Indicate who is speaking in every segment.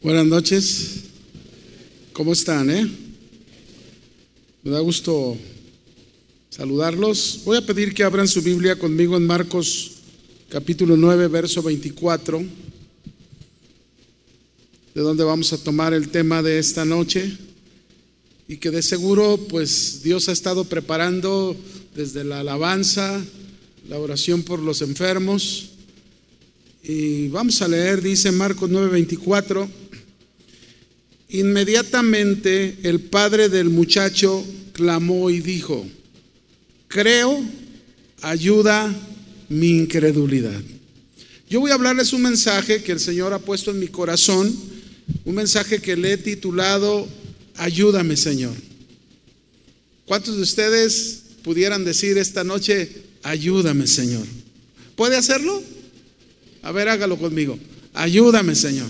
Speaker 1: Buenas noches. ¿Cómo están, eh? Me da gusto saludarlos. Voy a pedir que abran su Biblia conmigo en Marcos capítulo 9, verso 24, de donde vamos a tomar el tema de esta noche y que de seguro pues Dios ha estado preparando desde la alabanza, la oración por los enfermos. Y vamos a leer, dice Marcos 9:24, Inmediatamente el padre del muchacho clamó y dijo, creo, ayuda mi incredulidad. Yo voy a hablarles un mensaje que el Señor ha puesto en mi corazón, un mensaje que le he titulado, Ayúdame Señor. ¿Cuántos de ustedes pudieran decir esta noche, ayúdame Señor? ¿Puede hacerlo? A ver, hágalo conmigo. Ayúdame Señor.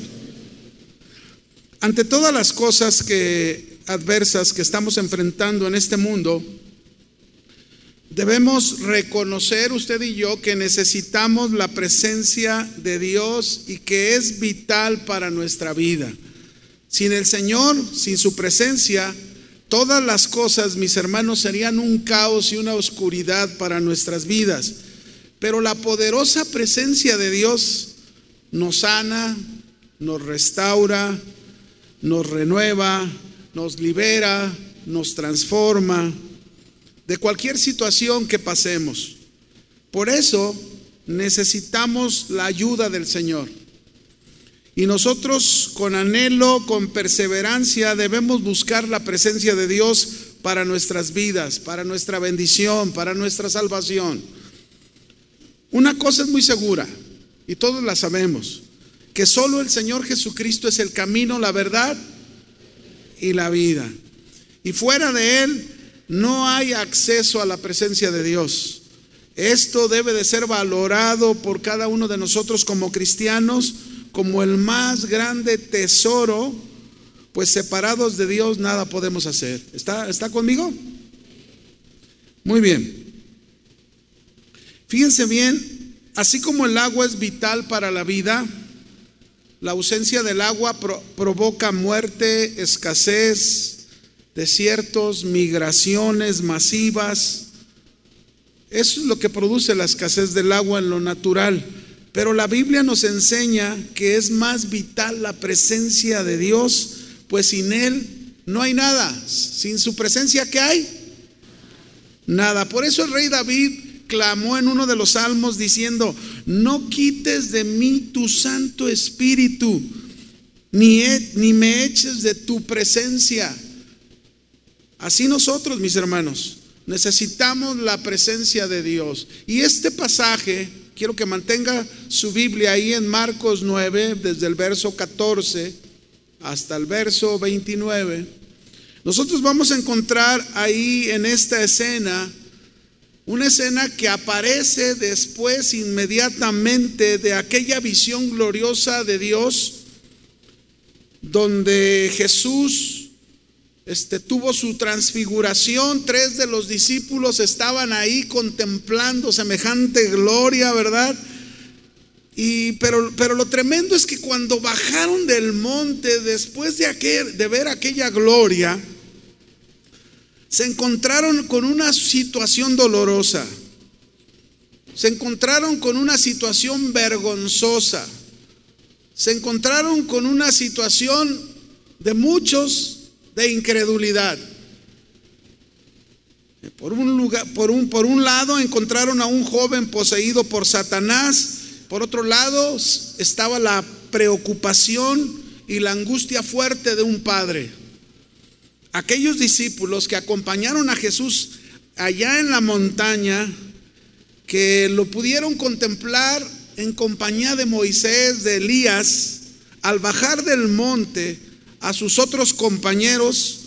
Speaker 1: Ante todas las cosas que adversas que estamos enfrentando en este mundo, debemos reconocer usted y yo que necesitamos la presencia de Dios y que es vital para nuestra vida. Sin el Señor, sin su presencia, todas las cosas, mis hermanos, serían un caos y una oscuridad para nuestras vidas. Pero la poderosa presencia de Dios nos sana, nos restaura, nos renueva, nos libera, nos transforma de cualquier situación que pasemos. Por eso necesitamos la ayuda del Señor. Y nosotros con anhelo, con perseverancia, debemos buscar la presencia de Dios para nuestras vidas, para nuestra bendición, para nuestra salvación. Una cosa es muy segura, y todos la sabemos, que solo el Señor Jesucristo es el camino, la verdad y la vida. Y fuera de Él no hay acceso a la presencia de Dios. Esto debe de ser valorado por cada uno de nosotros como cristianos como el más grande tesoro, pues separados de Dios nada podemos hacer. ¿Está, está conmigo? Muy bien. Fíjense bien, así como el agua es vital para la vida, la ausencia del agua provoca muerte, escasez, desiertos, migraciones masivas. Eso es lo que produce la escasez del agua en lo natural. Pero la Biblia nos enseña que es más vital la presencia de Dios, pues sin Él no hay nada. Sin su presencia, ¿qué hay? Nada. Por eso el rey David clamó en uno de los salmos diciendo, no quites de mí tu Santo Espíritu, ni, ni me eches de tu presencia. Así nosotros, mis hermanos, necesitamos la presencia de Dios. Y este pasaje, quiero que mantenga su Biblia ahí en Marcos 9, desde el verso 14 hasta el verso 29. Nosotros vamos a encontrar ahí en esta escena una escena que aparece después inmediatamente de aquella visión gloriosa de Dios, donde Jesús este, tuvo su transfiguración, tres de los discípulos estaban ahí contemplando semejante gloria, ¿verdad? Y, pero, pero lo tremendo es que cuando bajaron del monte, después de, aquel, de ver aquella gloria, se encontraron con una situación dolorosa, se encontraron con una situación vergonzosa, se encontraron con una situación de muchos de incredulidad. Por un, lugar, por, un, por un lado encontraron a un joven poseído por Satanás, por otro lado estaba la preocupación y la angustia fuerte de un padre aquellos discípulos que acompañaron a Jesús allá en la montaña, que lo pudieron contemplar en compañía de Moisés, de Elías, al bajar del monte a sus otros compañeros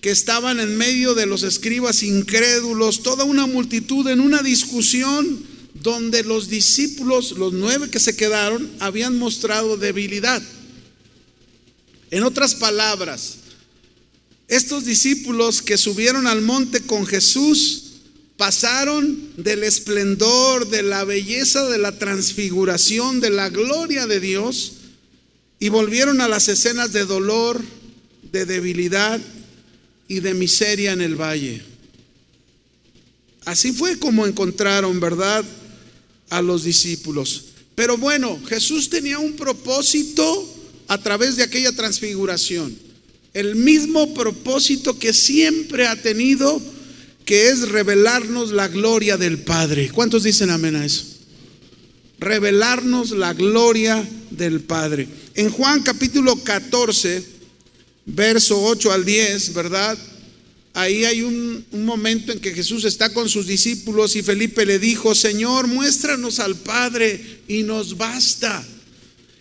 Speaker 1: que estaban en medio de los escribas incrédulos, toda una multitud en una discusión donde los discípulos, los nueve que se quedaron, habían mostrado debilidad. En otras palabras, estos discípulos que subieron al monte con Jesús pasaron del esplendor, de la belleza, de la transfiguración, de la gloria de Dios y volvieron a las escenas de dolor, de debilidad y de miseria en el valle. Así fue como encontraron, ¿verdad?, a los discípulos. Pero bueno, Jesús tenía un propósito a través de aquella transfiguración. El mismo propósito que siempre ha tenido, que es revelarnos la gloria del Padre. ¿Cuántos dicen amén a eso? Revelarnos la gloria del Padre. En Juan capítulo 14, verso 8 al 10, ¿verdad? Ahí hay un, momento en que Jesús está con sus discípulos y Felipe le dijo, Señor, muéstranos al Padre y nos basta.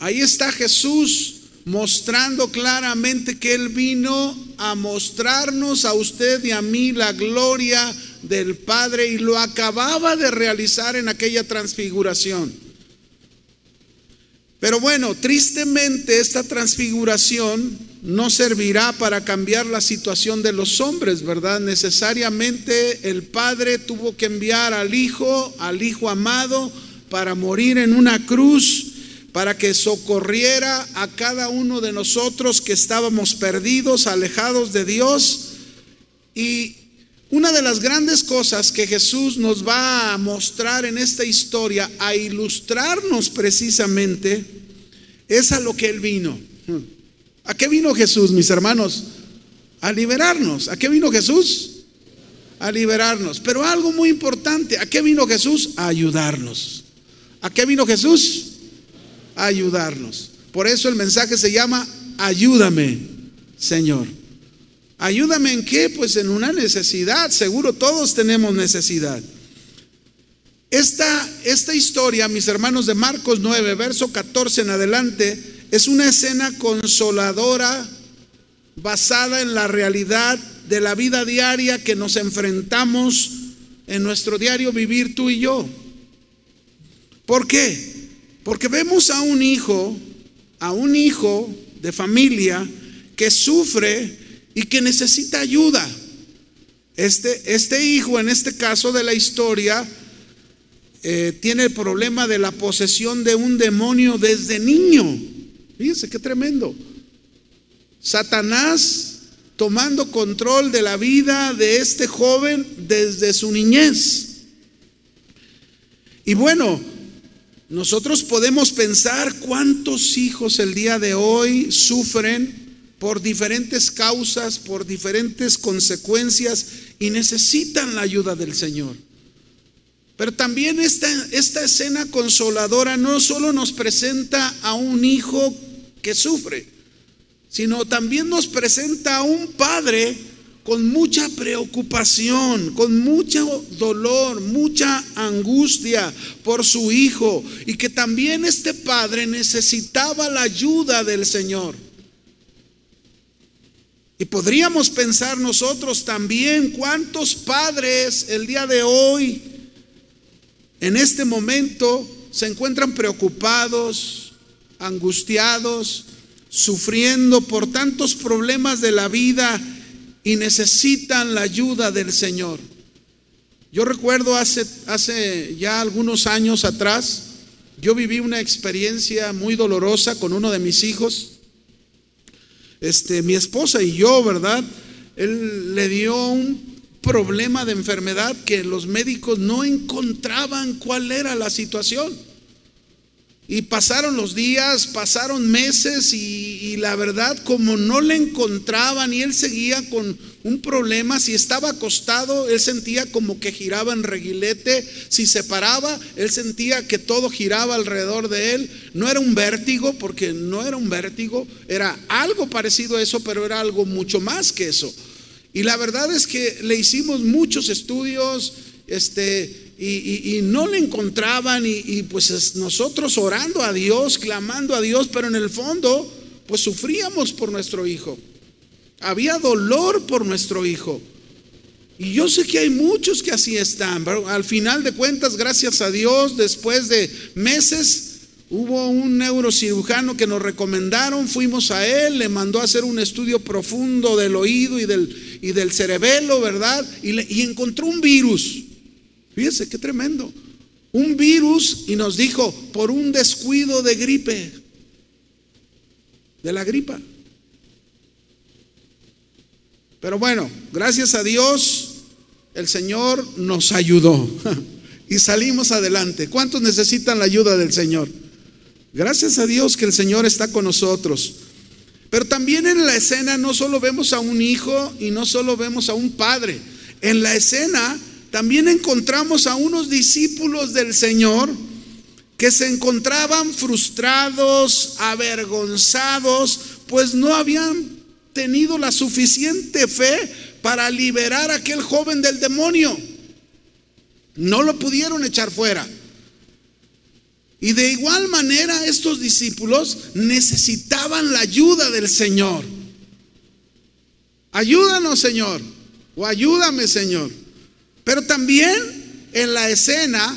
Speaker 1: Ahí está Jesús mostrando claramente que Él vino a mostrarnos a usted y a mí la gloria del Padre y lo acababa de realizar en aquella transfiguración. Pero bueno, tristemente esta transfiguración no servirá para cambiar la situación de los hombres, ¿verdad? Necesariamente el Padre tuvo que enviar al Hijo, al Hijo amado, para morir en una cruz, para que socorriera a cada uno de nosotros que estábamos perdidos, alejados de Dios. Y una de las grandes cosas que Jesús nos va a mostrar en esta historia, a ilustrarnos precisamente, es a lo que Él vino. ¿A qué vino Jesús, mis hermanos? A liberarnos. ¿A qué vino Jesús? A liberarnos. Pero algo muy importante, ¿a qué vino Jesús? A ayudarnos. ¿A qué vino Jesús? Ayudarnos. Por eso el mensaje se llama, ayúdame, Señor. ¿Ayúdame en qué? Pues en una necesidad. Seguro todos tenemos necesidad. Esta, esta historia, mis hermanos de Marcos 9, verso 14 en adelante, es una escena consoladora basada en la realidad de la vida diaria que nos enfrentamos en nuestro diario vivir tú y yo. ¿Por qué? Porque vemos a un hijo, a un hijo de familia que sufre y que necesita ayuda. Este, este hijo, en este caso de la historia, eh, tiene el problema de la posesión de un demonio desde niño. Fíjense qué tremendo. Satanás tomando control de la vida de este joven desde su niñez. Y bueno, nosotros podemos pensar cuántos hijos el día de hoy sufren por diferentes causas, por diferentes consecuencias y necesitan la ayuda del Señor. Pero también esta, esta escena consoladora no solo nos presenta a un hijo que sufre, sino también nos presenta a un padre con mucha preocupación, con mucho dolor, mucha angustia por su hijo y que también este padre necesitaba la ayuda del Señor. Y podríamos pensar nosotros también cuántos padres el día de hoy, en este momento, se encuentran preocupados, angustiados, sufriendo por tantos problemas de la vida y necesitan la ayuda del Señor. Yo recuerdo hace, hace ya algunos años atrás, yo viví una experiencia muy dolorosa con uno de mis hijos. Este, mi esposa y yo, ¿verdad? Él le dio un problema de enfermedad que los médicos no encontraban cuál era la situación. Y pasaron los días, pasaron meses y, la verdad como no le encontraban y él seguía con un problema, si estaba acostado, él sentía como que giraba en reguilete, si se paraba, él sentía que todo giraba alrededor de él. No era un vértigo, porque no era un vértigo, era algo parecido a eso, pero era algo mucho más que eso. Y la verdad es que le hicimos muchos estudios, este, y, no le encontraban y, pues nosotros orando a Dios, clamando a Dios, pero en el fondo pues sufríamos por nuestro hijo. Había dolor por nuestro hijo. Y yo sé que hay muchos que así están, pero al final de cuentas, gracias a Dios, después de meses, hubo un neurocirujano que nos recomendaron, fuimos a él, le mandó a hacer un estudio profundo del oído y del, y del cerebelo, ¿verdad? Y, y encontró un virus. Fíjese, qué tremendo. Un virus y nos dijo, por un descuido de gripe, de la gripa. Pero bueno, gracias a Dios, el Señor nos ayudó y salimos adelante. ¿Cuántos necesitan la ayuda del Señor? Gracias a Dios que el Señor está con nosotros. Pero también en la escena no solo vemos a un hijo y no solo vemos a un padre. En la escena también encontramos a unos discípulos del Señor que se encontraban frustrados, avergonzados, pues no habían tenido la suficiente fe para liberar a aquel joven del demonio. No lo pudieron echar fuera. Y de igual manera estos discípulos necesitaban la ayuda del Señor. Ayúdanos, Señor. O ayúdame, Señor. Pero también en la escena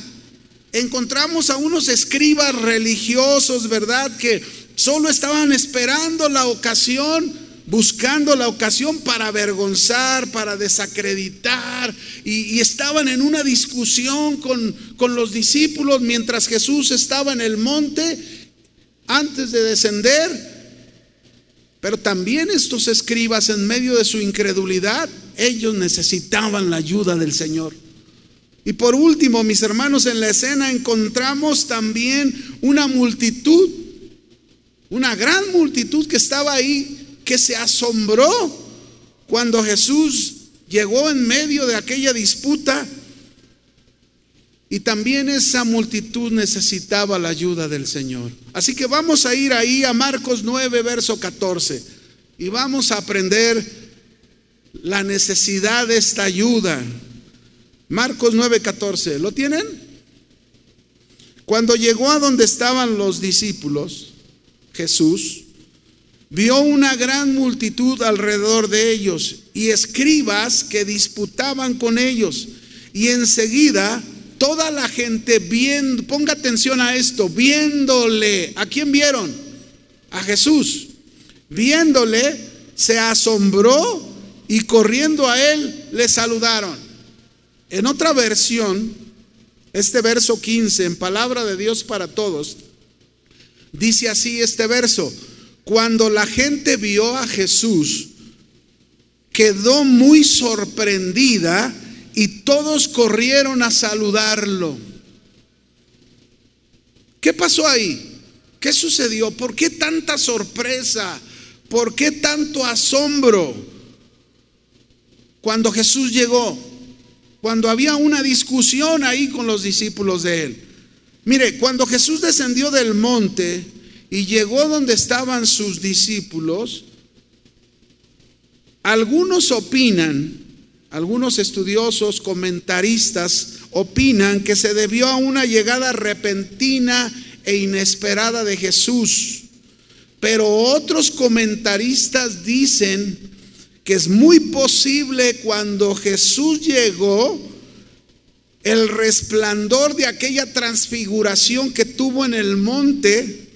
Speaker 1: encontramos a unos escribas religiosos, ¿verdad? Que solo estaban esperando la ocasión buscando la ocasión para avergonzar, para desacreditar, y, estaban en una discusión con, con los discípulos mientras Jesús estaba en el monte antes de descender. Pero también estos escribas en medio de su incredulidad, ellos necesitaban la ayuda del Señor. Y por último, mis hermanos, en la escena encontramos también una multitud, una gran multitud que estaba ahí que se asombró cuando Jesús llegó en medio de aquella disputa y también esa multitud necesitaba la ayuda del Señor. Así que vamos a ir ahí a Marcos 9, verso 14, y vamos a aprender la necesidad de esta ayuda. Marcos 9, 14, ¿lo tienen? Cuando llegó a donde estaban los discípulos, Jesús, vio una gran multitud alrededor de ellos y escribas que disputaban con ellos. Y enseguida toda la gente viendo, ponga atención a esto, viéndole, ¿a quién vieron? A Jesús. Viéndole, se asombró y corriendo a él le saludaron. En otra versión, este verso 15, en palabra de Dios para todos, dice así este verso, cuando la gente vio a Jesús, quedó muy sorprendida y todos corrieron a saludarlo. ¿Qué pasó ahí? ¿Qué sucedió? ¿Por qué tanta sorpresa? ¿Por qué tanto asombro? Cuando Jesús llegó, cuando había una discusión ahí con los discípulos de él. Mire, cuando Jesús descendió del monte, y llegó donde estaban sus discípulos, algunos opinan, algunos estudiosos, comentaristas, opinan que se debió a una llegada repentina e inesperada de Jesús. Pero otros comentaristas dicen que es muy posible cuando Jesús llegó, el resplandor de aquella transfiguración que tuvo en el monte,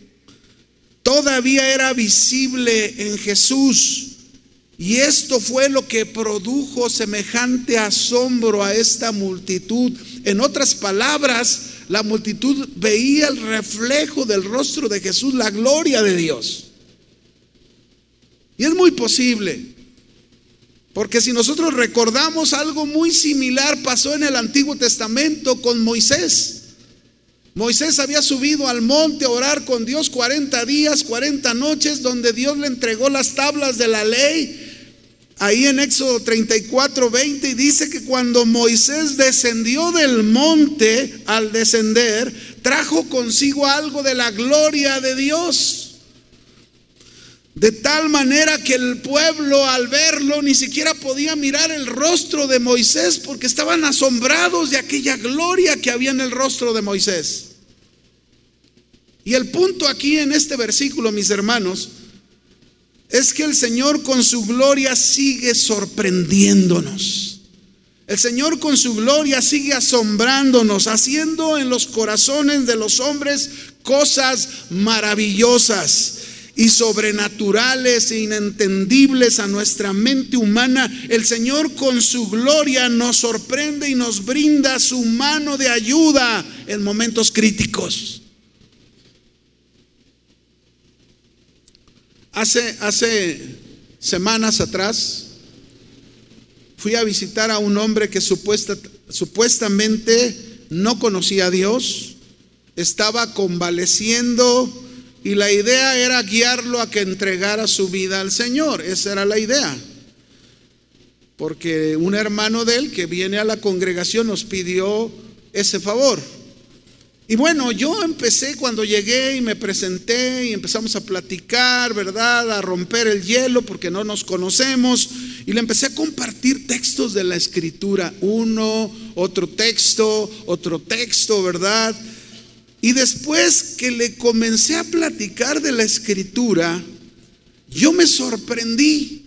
Speaker 1: todavía era visible en Jesús. Y esto fue lo que produjo semejante asombro a esta multitud. En otras palabras, la multitud veía el reflejo del rostro de Jesús, la gloria de Dios. Y es muy posible, porque si nosotros recordamos algo muy similar pasó en el Antiguo Testamento con Moisés. Moisés había subido al monte a orar con Dios 40 días, 40 noches, donde Dios le entregó las tablas de la ley. Ahí en Éxodo 34, 20, y dice que cuando Moisés descendió del monte, al descender, trajo consigo algo de la gloria de Dios. De tal manera que el pueblo al verlo ni siquiera podía mirar el rostro de Moisés porque estaban asombrados de aquella gloria que había en el rostro de Moisés. Y el punto aquí en este versículo, mis hermanos, es que el Señor con su gloria sigue sorprendiéndonos. El Señor con su gloria sigue asombrándonos, haciendo en los corazones de los hombres cosas maravillosas y sobrenaturales e inentendibles a nuestra mente humana, el Señor con su gloria nos sorprende y nos brinda su mano de ayuda en momentos críticos. Hace, hace semanas atrás fui a visitar a un hombre que supuesta, supuestamente no conocía a Dios, estaba convaleciendo y la idea era guiarlo a que entregara su vida al Señor. Esa era la idea. Porque un hermano de él que viene a la congregación nos pidió ese favor. Y bueno, yo empecé cuando llegué y me presenté y empezamos a platicar, ¿verdad? A romper el hielo porque no nos conocemos. Y le empecé a compartir textos de la escritura. Uno, otro texto, otro texto, ¿verdad? Y después que le comencé a platicar de la escritura, yo me sorprendí.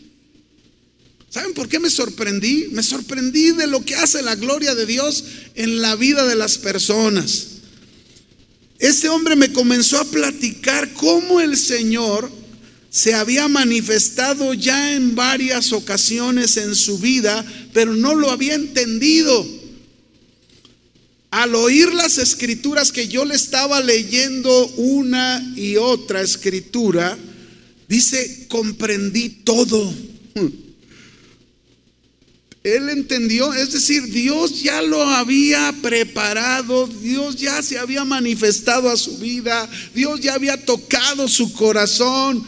Speaker 1: ¿Saben por qué me sorprendí? Me sorprendí de lo que hace la gloria de Dios en la vida de las personas. Este hombre me comenzó a platicar cómo el Señor se había manifestado ya en varias ocasiones en su vida, pero no lo había entendido al oír las escrituras que yo le estaba leyendo una y otra escritura, dice, comprendí todo. Él entendió, es decir, Dios ya lo había preparado, Dios ya se había manifestado a su vida, Dios ya había tocado su corazón.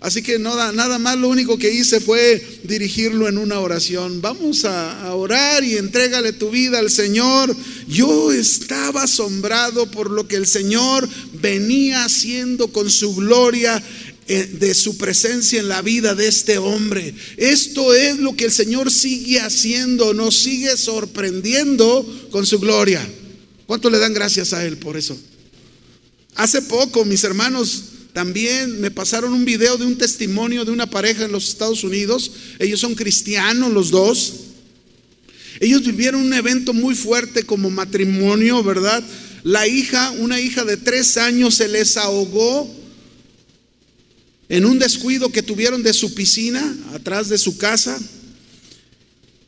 Speaker 1: Así que nada, nada más lo único que hice fue dirigirlo en una oración. Vamos a, orar y entrégale tu vida al Señor. Yo estaba asombrado por lo que el Señor venía haciendo con su gloria de su presencia en la vida de este hombre. Esto es lo que el Señor sigue haciendo, nos sigue sorprendiendo con su gloria. ¿Cuánto le dan gracias a Él por eso? Hace poco, mis hermanos, también me pasaron un video de un testimonio de una pareja en los Estados Unidos. Ellos son cristianos los dos. Ellos vivieron un evento muy fuerte como matrimonio, ¿verdad? La hija, una hija de tres años, se les ahogó en un descuido que tuvieron de su piscina, atrás de su casa.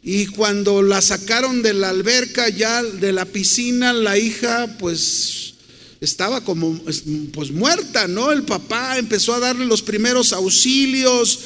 Speaker 1: Y cuando la sacaron de la alberca, ya de la piscina, la hija pues estaba como pues muerta, ¿no? El papá empezó a darle los primeros auxilios,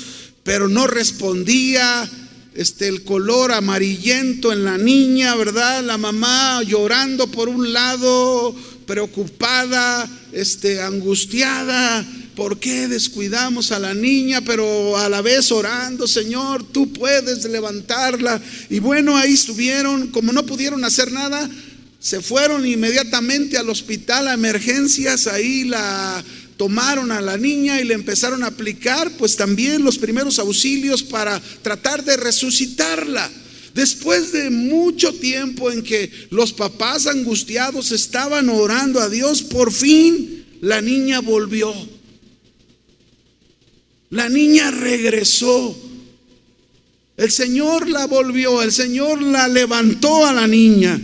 Speaker 1: pero no respondía. Este el color amarillento en la niña, ¿verdad? La mamá llorando por un lado, preocupada, este angustiada, ¿por qué descuidamos a la niña? Pero a la vez orando, Señor, tú puedes levantarla. Y bueno, ahí estuvieron, como no pudieron hacer nada, se fueron inmediatamente al hospital a emergencias, ahí la tomaron a la niña y le empezaron a aplicar pues también los primeros auxilios para tratar de resucitarla. Después de mucho tiempo en que los papás angustiados estaban orando a Dios, por fin la niña volvió. La niña regresó. El Señor la volvió, el Señor la levantó a la niña.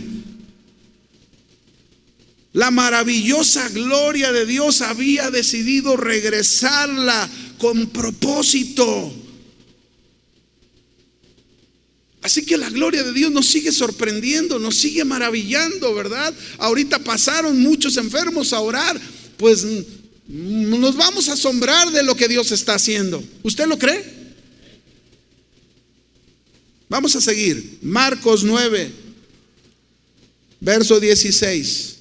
Speaker 1: La maravillosa gloria de Dios había decidido regresarla con propósito. Así que la gloria de Dios nos sigue sorprendiendo, nos sigue maravillando, ¿verdad? Ahorita pasaron muchos enfermos a orar, pues nos vamos a asombrar de lo que Dios está haciendo. ¿Usted lo cree? Vamos a seguir. Marcos 9, verso 16.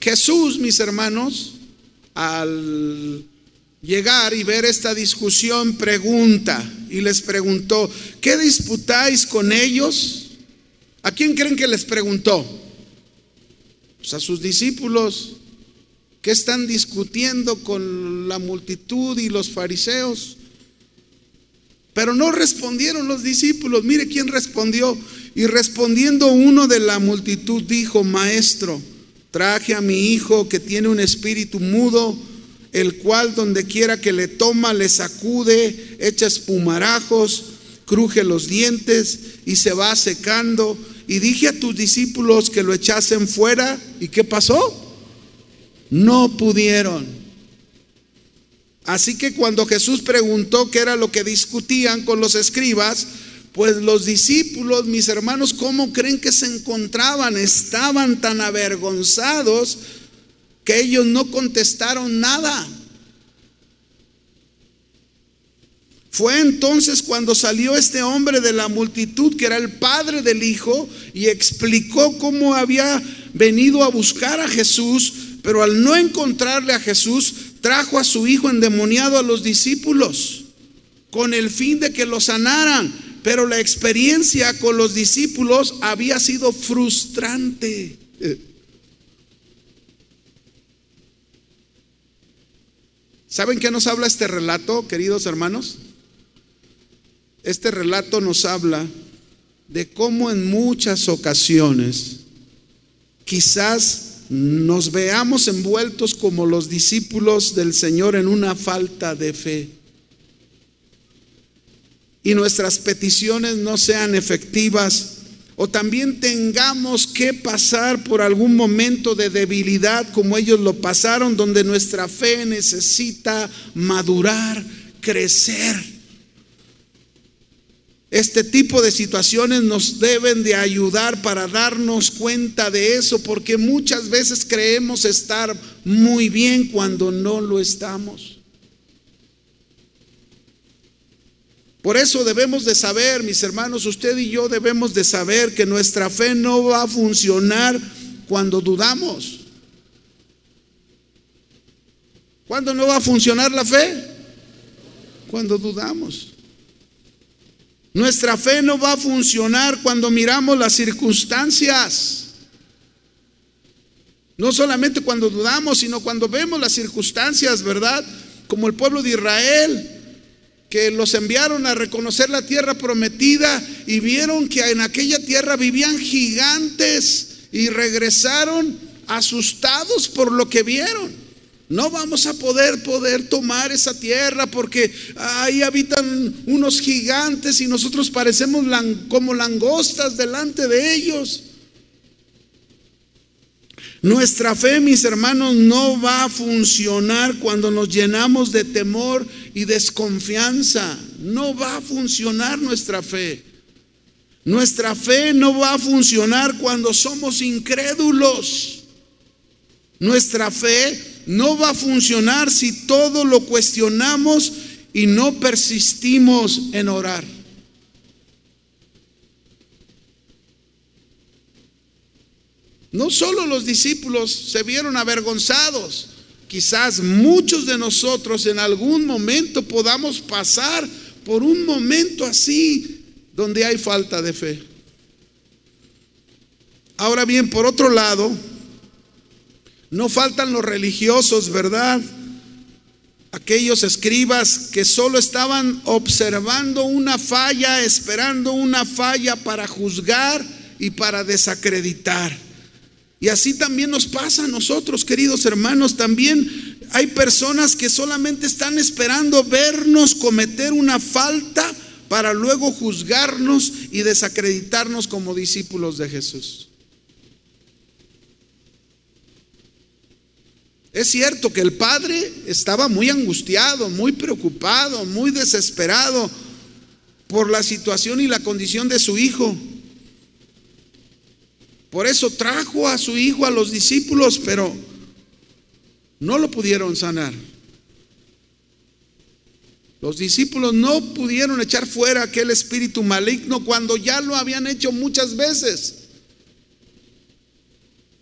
Speaker 1: Jesús, mis hermanos, al llegar y ver esta discusión, pregunta y les preguntó, ¿qué disputáis con ellos? ¿A quién creen que les preguntó? Pues a sus discípulos. ¿Qué están discutiendo con la multitud y los fariseos? Pero no respondieron los discípulos. Mire quién respondió. Y respondiendo uno de la multitud dijo, maestro, traje a mi hijo que tiene un espíritu mudo, el cual donde quiera que le toma, le sacude, echa espumarajos, cruje los dientes y se va secando. Y dije a tus discípulos que lo echasen fuera. ¿Y qué pasó? No pudieron. Así que cuando Jesús preguntó qué era lo que discutían con los escribas, pues los discípulos, mis hermanos, ¿cómo creen que se encontraban? Estaban tan avergonzados que ellos no contestaron nada. Fue entonces cuando salió este hombre de la multitud, que era el padre del hijo, y explicó cómo había venido a buscar a Jesús, pero al no encontrarle a Jesús, trajo a su hijo endemoniado a los discípulos con el fin de que lo sanaran. Pero la experiencia con los discípulos había sido frustrante. ¿Saben qué nos habla este relato, queridos hermanos? Este relato nos habla de cómo en muchas ocasiones quizás nos veamos envueltos como los discípulos del Señor en una falta de fe y nuestras peticiones no sean efectivas o también tengamos que pasar por algún momento de debilidad como ellos lo pasaron, donde nuestra fe necesita madurar, crecer. Este tipo de situaciones nos deben de ayudar para darnos cuenta de eso, porque muchas veces creemos estar muy bien cuando no lo estamos. Por eso debemos de saber, mis hermanos, usted y yo debemos de saber que nuestra fe no va a funcionar cuando dudamos. ¿Cuándo no va a funcionar la fe? Cuando dudamos. Nuestra fe no va a funcionar cuando miramos las circunstancias. No solamente cuando dudamos, sino cuando vemos las circunstancias, ¿verdad? Como el pueblo de Israel, que los enviaron a reconocer la tierra prometida y vieron que en aquella tierra vivían gigantes y regresaron asustados por lo que vieron. No vamos a poder poder tomar esa tierra porque ahí habitan unos gigantes y nosotros parecemos como langostas delante de ellos. Nuestra fe, mis hermanos, no va a funcionar cuando nos llenamos de temor y desconfianza. No va a funcionar nuestra fe. Nuestra fe no va a funcionar cuando somos incrédulos. Nuestra fe no va a funcionar si todo lo cuestionamos y no persistimos en orar. No solo los discípulos se vieron avergonzados, quizás muchos de nosotros en algún momento podamos pasar por un momento así donde hay falta de fe. Ahora bien, por otro lado, no faltan los religiosos, ¿verdad? Aquellos escribas que solo estaban observando una falla, esperando una falla para juzgar y para desacreditar. Y así también nos pasa a nosotros, queridos hermanos. También hay personas que solamente están esperando vernos cometer una falta para luego juzgarnos y desacreditarnos como discípulos de Jesús. Es cierto que el padre estaba muy angustiado, muy preocupado, muy desesperado por la situación y la condición de su hijo. Por eso trajo a su hijo a los discípulos, pero no lo pudieron sanar. Los discípulos no pudieron echar fuera aquel espíritu maligno cuando ya lo habían hecho muchas veces.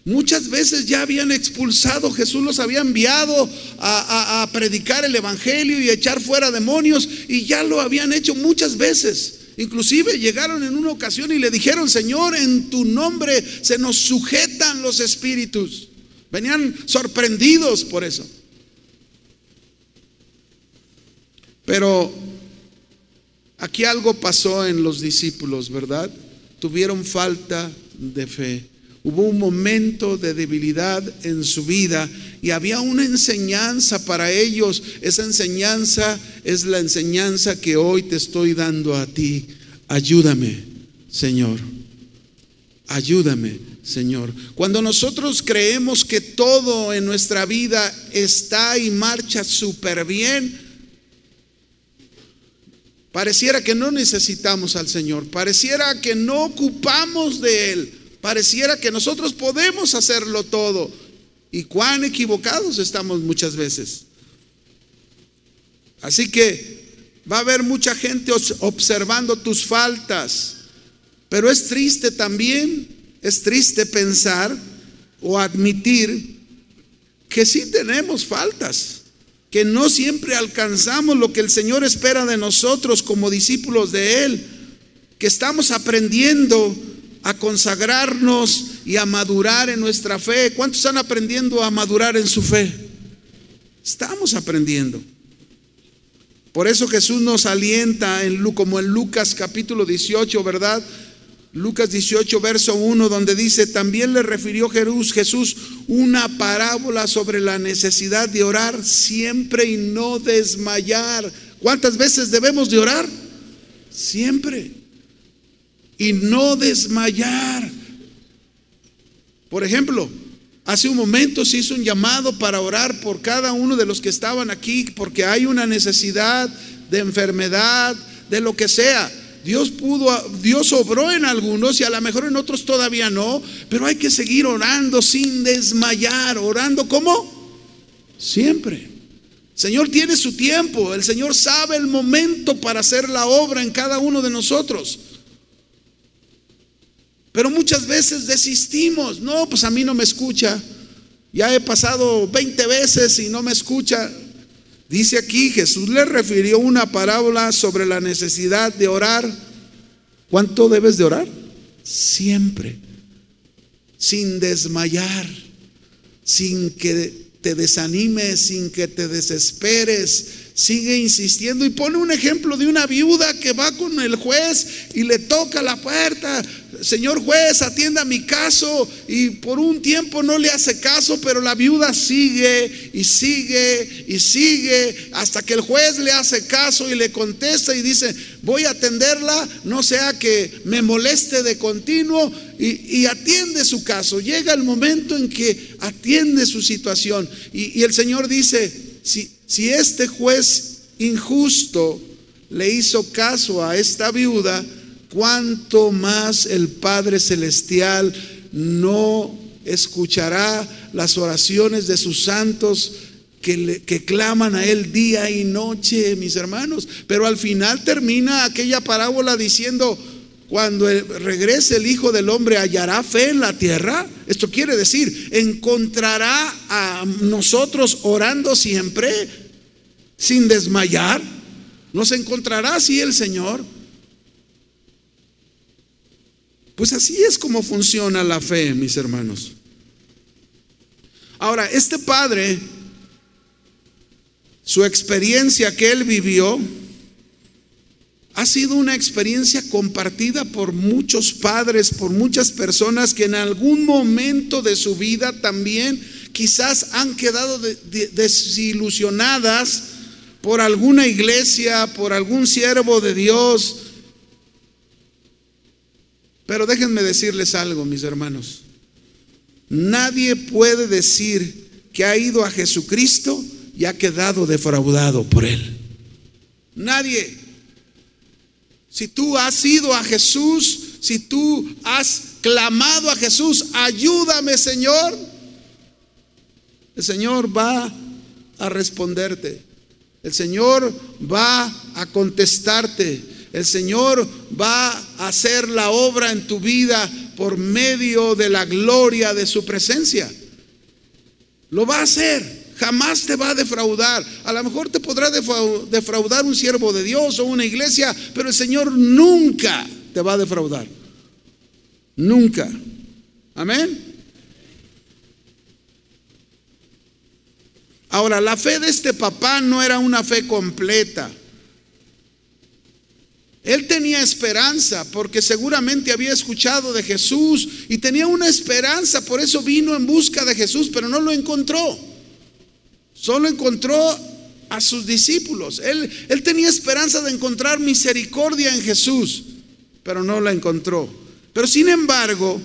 Speaker 1: Muchas veces ya habían expulsado, Jesús los había enviado a, predicar el Evangelio y echar fuera demonios y ya lo habían hecho muchas veces. Inclusive llegaron en una ocasión y le dijeron, Señor, en tu nombre se nos sujetan los espíritus. Venían sorprendidos por eso. Pero aquí algo pasó en los discípulos, ¿verdad? Tuvieron falta de fe. Hubo un momento de debilidad en su vida y había una enseñanza para ellos. Esa enseñanza es la enseñanza que hoy te estoy dando a ti. Ayúdame, Señor. Ayúdame, Señor. Cuando nosotros creemos que todo en nuestra vida está y marcha súper bien, pareciera que no necesitamos al Señor, pareciera que no ocupamos de Él. Pareciera que nosotros podemos hacerlo todo. Y cuán equivocados estamos muchas veces. Así que va a haber mucha gente observando tus faltas. Pero es triste también, es triste pensar o admitir que sí tenemos faltas, que no siempre alcanzamos lo que el Señor espera de nosotros como discípulos de Él, que estamos aprendiendo a consagrarnos y a madurar en nuestra fe. ¿Cuántos están aprendiendo a madurar en su fe? Estamos aprendiendo. Por eso Jesús nos alienta en, como en Lucas capítulo 18, ¿verdad? Lucas 18, verso 1, donde dice, también le refirió Jesús una parábola sobre la necesidad de orar siempre y no desmayar. ¿Cuántas veces debemos de orar? Siempre y no desmayar. Por ejemplo, hace un momento se hizo un llamado para orar por cada uno de los que estaban aquí porque hay una necesidad de enfermedad, de lo que sea. Dios pudo, Dios obró en algunos y a lo mejor en otros todavía no, pero hay que seguir orando sin desmayar, orando como siempre. Señor tiene su tiempo, el Señor sabe el momento para hacer la obra en cada uno de nosotros. Pero muchas veces desistimos. No, pues a mí no me escucha. Ya he pasado 20 veces y no me escucha. Dice aquí, Jesús le refirió una parábola sobre la necesidad de orar. ¿Cuánto debes de orar? Siempre. Sin desmayar. Sin que te desanimes, sin que te desesperes. Sigue insistiendo y pone un ejemplo de una viuda que va con el juez y le toca la puerta. Señor juez, atienda mi caso y por un tiempo no le hace caso, pero la viuda sigue y sigue y sigue hasta que el juez le hace caso y le contesta y dice, voy a atenderla, no sea que me moleste de continuo y, atiende su caso. Llega el momento en que atiende su situación y, el Señor dice, si, si este juez injusto le hizo caso a esta viuda, cuánto más el Padre Celestial no escuchará las oraciones de sus santos que, que, claman a Él día y noche, mis hermanos. Pero al final termina aquella parábola diciendo, cuando regrese el Hijo del Hombre, ¿hallará fe en la tierra? Esto quiere decir, ¿encontrará a nosotros orando siempre sin desmayar? ¿Nos encontrará así el Señor? Pues así es como funciona la fe, mis hermanos. Ahora, este padre, su experiencia que él vivió, ha sido una experiencia compartida por muchos padres, por muchas personas que en algún momento de su vida también quizás han quedado desilusionadas por alguna iglesia, por algún siervo de Dios, pero déjenme decirles algo, mis hermanos. Nadie puede decir que ha ido a Jesucristo y ha quedado defraudado por Él. Nadie. Si tú has ido a Jesús, si tú has clamado a Jesús, ayúdame Señor, el Señor va a responderte. El Señor va a contestarte. El Señor va a hacer la obra en tu vida por medio de la gloria de su presencia. Lo va a hacer. Jamás te va a defraudar. A lo mejor te podrá defraudar un siervo de Dios o una iglesia, pero el Señor nunca te va a defraudar. Nunca. Amén. Ahora, la fe de este papá no era una fe completa. Él tenía esperanza porque seguramente había escuchado de Jesús y tenía una esperanza, por eso vino en busca de Jesús, pero no lo encontró. Solo encontró a sus discípulos. Él, él tenía esperanza de encontrar misericordia en Jesús, pero no la encontró. Pero sin embargo,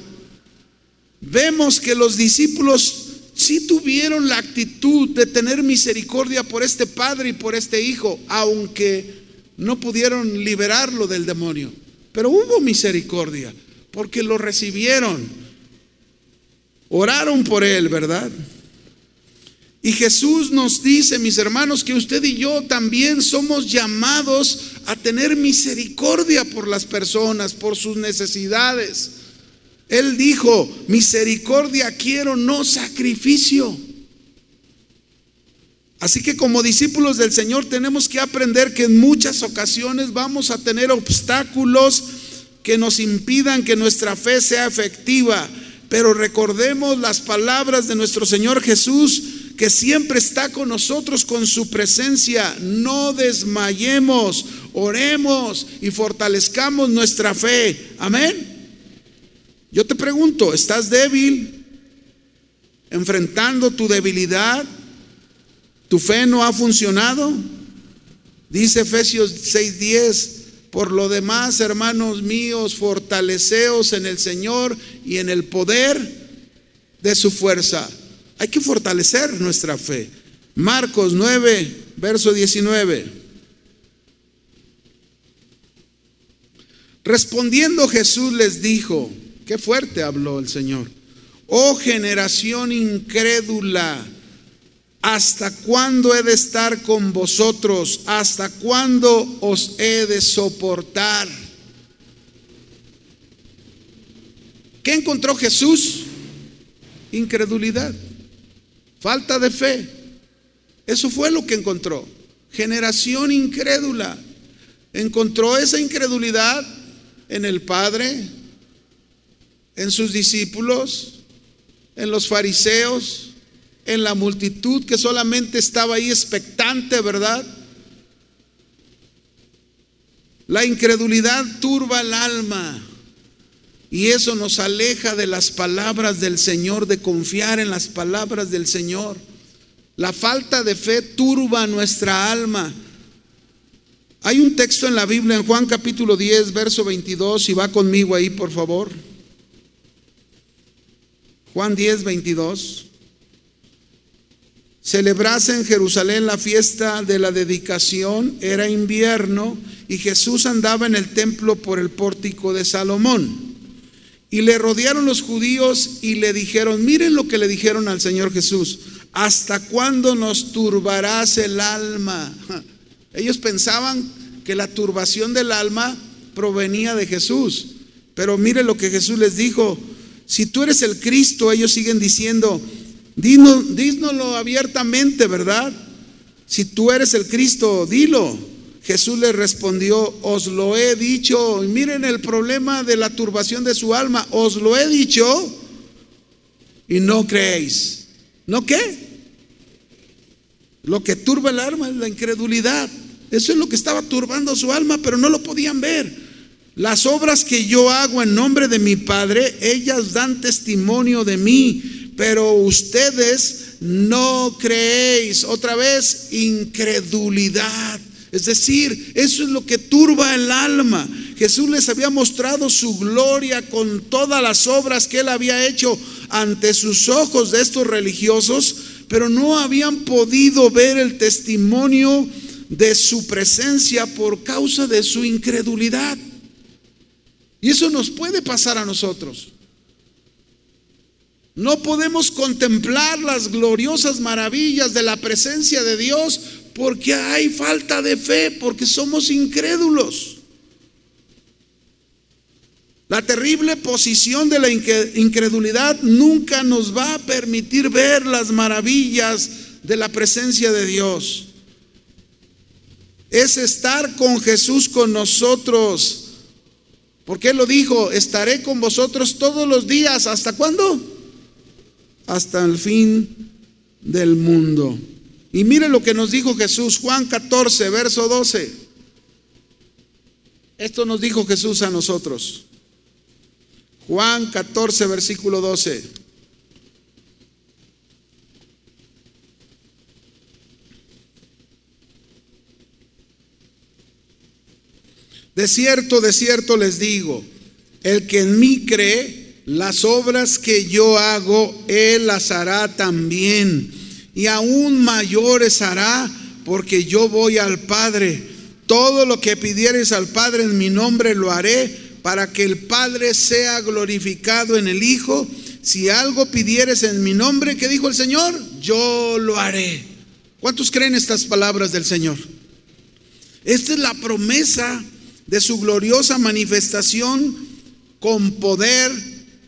Speaker 1: vemos que los discípulos sí tuvieron la actitud de tener misericordia por este padre y por este hijo, aunque no pudieron liberarlo del demonio, pero hubo misericordia, porque lo recibieron, oraron por él, ¿verdad? Y Jesús nos dice, mis hermanos, que usted y yo también somos llamados a tener misericordia por las personas, por sus necesidades. Él dijo, misericordia quiero, no sacrificio. Así que como discípulos del Señor tenemos que aprender que en muchas ocasiones vamos a tener obstáculos que nos impidan que nuestra fe sea efectiva. Pero recordemos las palabras de nuestro Señor Jesús, que siempre está con nosotros con su presencia. No desmayemos, oremos y fortalezcamos nuestra fe. Amén. Yo te pregunto, ¿estás débil? ¿Enfrentando tu debilidad? ¿Tu fe no ha funcionado? Dice Efesios 6:10, por lo demás, hermanos míos, fortaleceos en el Señor y en el poder de su fuerza. Hay que fortalecer nuestra fe. Marcos 9, verso 19. Respondiendo Jesús les dijo, qué fuerte habló el Señor, oh generación incrédula ¿Hasta cuándo he de estar con vosotros? ¿Hasta cuándo os he de soportar? ¿Qué encontró Jesús? Incredulidad, falta de fe. Eso fue lo que encontró. Generación incrédula. Encontró esa incredulidad en el Padre, en sus discípulos, en los fariseos, en la multitud que solamente estaba ahí expectante, ¿verdad? La incredulidad turba el alma y eso nos aleja de las palabras del Señor, de confiar en las palabras del Señor. La falta de fe turba nuestra alma. Hay un texto en la Biblia, en Juan capítulo 10, verso 22, y va conmigo ahí, por favor. Juan 10, 22 celebrase en Jerusalén la fiesta de la dedicación, era invierno y Jesús andaba en el templo por el pórtico de Salomón. Y le rodearon los judíos y le dijeron, miren lo que le dijeron al Señor Jesús, ¿hasta cuándo nos turbarás el alma? Ellos pensaban que la turbación del alma provenía de Jesús, pero mire lo que Jesús les dijo, si tú eres el Cristo, ellos siguen diciendo, dínoslo abiertamente, ¿verdad? Si tú eres el Cristo, dilo. Jesús le respondió, os lo he dicho. Y miren el problema de la turbación de su alma. Os lo he dicho y no creéis. ¿No qué? Lo que turba el alma es la incredulidad. Eso es lo que estaba turbando su alma, pero no lo podían ver. Las obras que yo hago en nombre de mi Padre, ellas dan testimonio de mí pero ustedes no creéis. Otra vez, incredulidad. Es decir, eso es lo que turba el alma. Jesús les había mostrado su gloria con todas las obras que él había hecho ante sus ojos de estos religiosos, pero no habían podido ver el testimonio de su presencia por causa de su incredulidad. Y eso nos puede pasar a nosotros. No podemos contemplar las gloriosas maravillas de la presencia de Dios porque hay falta de fe, porque somos incrédulos. La terrible posición de la incredulidad nunca nos va a permitir ver las maravillas de la presencia de Dios. Es estar con Jesús con nosotros. Porque Él lo dijo, estaré con vosotros todos los días. ¿Hasta cuándo? hasta el fin del mundo. Y mire lo que nos dijo Jesús, Juan 14, verso 12. Esto nos dijo Jesús a nosotros. Juan 14, versículo 12. De cierto, de cierto les digo, el que en mí cree, las obras que yo hago, él las hará también. Y aún mayores hará, porque yo voy al Padre. Todo lo que pidieres al Padre en mi nombre lo haré, para que el Padre sea glorificado en el Hijo. Si algo pidieres en mi nombre, ¿qué dijo el Señor? Yo lo haré. ¿Cuántos creen estas palabras del Señor? Esta es la promesa de su gloriosa manifestación con poder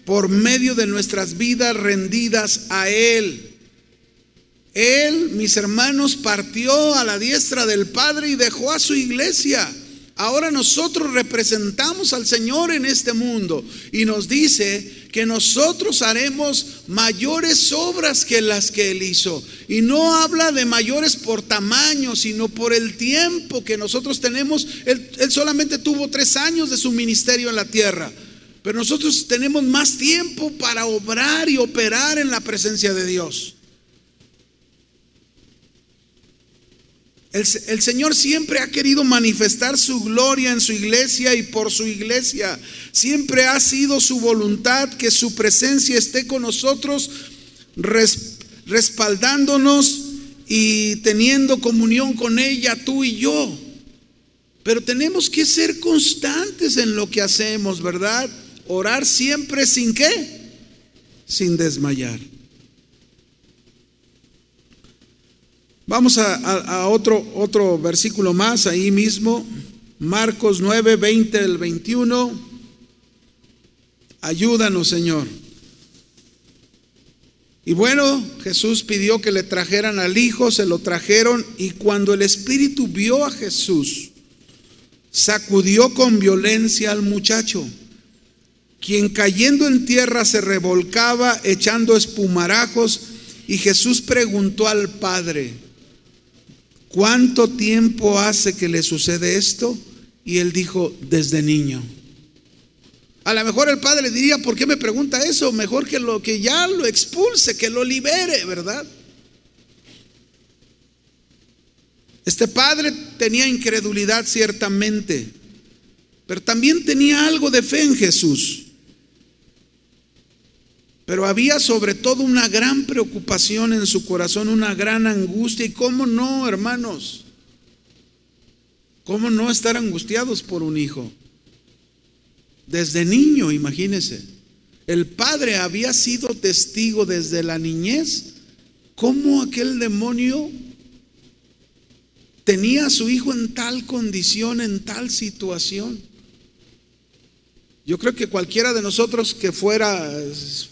Speaker 1: por medio de nuestras vidas rendidas a Él. Él, mis hermanos, partió a la diestra del Padre y dejó a su iglesia. Ahora nosotros representamos al Señor en este mundo y nos dice que nosotros haremos mayores obras que las que Él hizo. Y no habla de mayores por tamaño, sino por el tiempo que nosotros tenemos. Él, él solamente tuvo tres años de su ministerio en la tierra, pero nosotros tenemos más tiempo para obrar y operar en la presencia de Dios. El, Señor siempre ha querido manifestar su gloria en su iglesia y por su iglesia. Siempre ha sido su voluntad que su presencia esté con nosotros, respaldándonos y teniendo comunión con ella, tú y yo. Pero tenemos que ser constantes en lo que hacemos, ¿verdad? Orar siempre sin qué? Sin desmayar. Vamos a, otro, otro versículo más ahí mismo, Marcos 9, 20 al 21. Ayúdanos, Señor. Y bueno, Jesús pidió que le trajeran al hijo, se lo trajeron y cuando el Espíritu vio a Jesús, sacudió con violencia al muchacho, quien cayendo en tierra se revolcaba echando espumarajos y Jesús preguntó al Padre, ¿cuánto tiempo hace que le sucede esto? Y él dijo, desde niño. A lo mejor el padre le diría, ¿por qué me pregunta eso? Mejor que lo que ya lo expulse, que lo libere, ¿verdad? Este padre tenía incredulidad ciertamente, pero también tenía algo de fe en Jesús. Pero había sobre todo una gran preocupación en su corazón, una gran angustia. ¿Y cómo no, hermanos? ¿Cómo no estar angustiados por un hijo? Desde niño, imagínense. El padre había sido testigo desde la niñez cómo aquel demonio tenía a su hijo en tal condición, en tal situación. Yo creo que cualquiera de nosotros que fuera,